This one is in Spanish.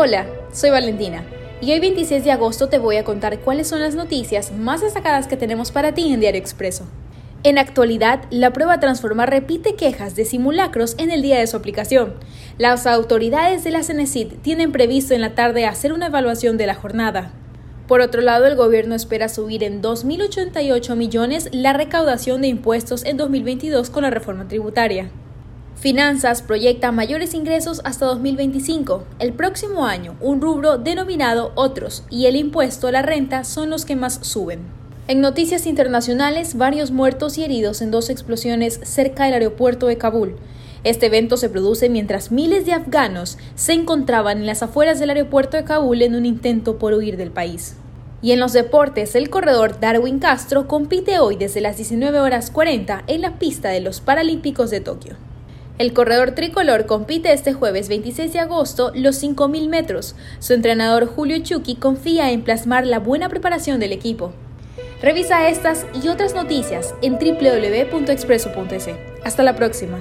Hola, soy Valentina y hoy 26 de agosto te voy a contar cuáles son las noticias más destacadas que tenemos para ti en Diario Expreso. En actualidad, la prueba Transformar repite quejas de simulacros en el día de su aplicación. Las autoridades de la CENESID tienen previsto en la tarde hacer una evaluación de la jornada. Por otro lado, el gobierno espera subir en 2.088 millones la recaudación de impuestos en 2022 con la reforma tributaria. Finanzas proyecta mayores ingresos hasta 2025. El próximo año, un rubro denominado Otros y el impuesto a la renta son los que más suben. En noticias internacionales, varios muertos y heridos en dos explosiones cerca del aeropuerto de Kabul. Este evento se produce mientras miles de afganos se encontraban en las afueras del aeropuerto de Kabul en un intento por huir del país. Y en los deportes, el corredor Darwin Castro compite hoy desde las 19 horas 40 en la pista de los Paralímpicos de Tokio. El corredor tricolor compite este jueves 26 de agosto los 5.000 metros. Su entrenador Julio Chucky confía en plasmar la buena preparación del equipo. Revisa estas y otras noticias en www.expreso.es. Hasta la próxima.